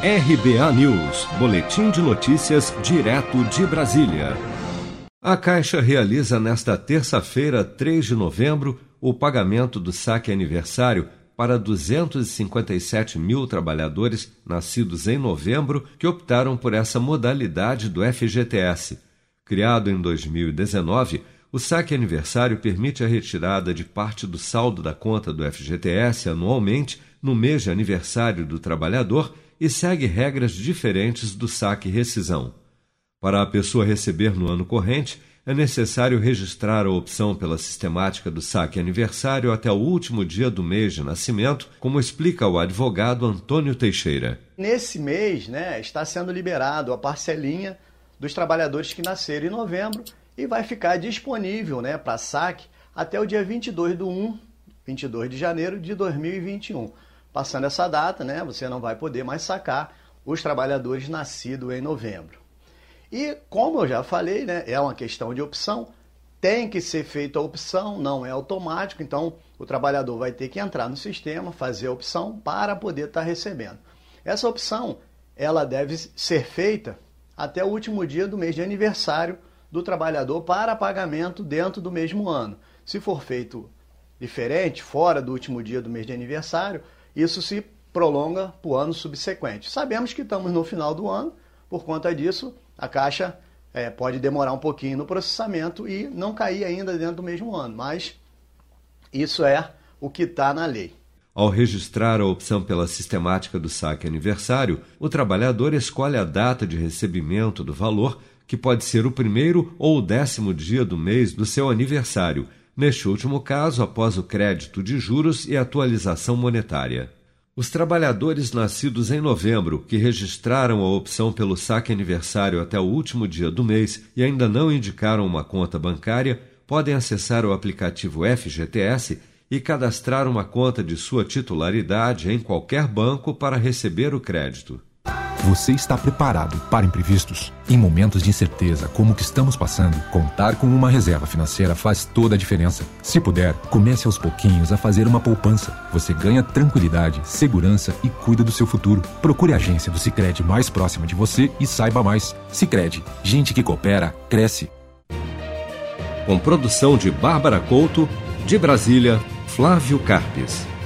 RBA News, Boletim de Notícias, direto de Brasília. A Caixa realiza nesta terça-feira, 3 de novembro, o pagamento do saque aniversário para 257 mil trabalhadores nascidos em novembro que optaram por essa modalidade do FGTS. Criado em 2019, o saque aniversário permite a retirada de parte do saldo da conta do FGTS anualmente no mês de aniversário do trabalhador e segue regras diferentes do saque rescisão. Para a pessoa receber no ano corrente, é necessário registrar a opção pela sistemática do saque aniversário até o último dia do mês de nascimento, como explica o advogado Antônio Teixeira. Nesse mês, né, está sendo liberado a parcelinha dos trabalhadores que nasceram em novembro e vai ficar disponível né, para saque até o dia 22 de 1, 22 de janeiro de 2021. Passando essa data, né, você não vai poder mais sacar os trabalhadores nascidos em novembro. E como eu já falei, né, é uma questão de opção, tem que ser feita a opção, não é automático, então o trabalhador vai ter que entrar no sistema, fazer a opção para poder estar tá recebendo. Essa opção, ela deve ser feita até o último dia do mês de aniversário do trabalhador para pagamento dentro do mesmo ano. Se for feito diferente, fora do último dia do mês de aniversário, isso se prolonga para o ano subsequente. Sabemos que estamos no final do ano, por conta disso, a Caixa é, pode demorar um pouquinho no processamento e não cair ainda dentro do mesmo ano, mas isso é o que está na lei. Ao registrar a opção pela sistemática do saque aniversário, o trabalhador escolhe a data de recebimento do valor, que pode ser o primeiro ou o décimo dia do mês do seu aniversário, neste último caso após o crédito de juros e atualização monetária. Os trabalhadores nascidos em novembro, que registraram a opção pelo saque aniversário até o último dia do mês e ainda não indicaram uma conta bancária, podem acessar o aplicativo FGTS e cadastrar uma conta de sua titularidade em qualquer banco para receber o crédito. Você está preparado para imprevistos? Em momentos de incerteza como o que estamos passando, contar com uma reserva financeira faz toda a diferença. Se puder, comece aos pouquinhos a fazer uma poupança. Você ganha tranquilidade, segurança e cuida do seu futuro. Procure a agência do Sicredi mais próxima de você e saiba mais. Sicredi, gente que coopera cresce. Com produção de Bárbara Couto, de Brasília, Flávio Carpes.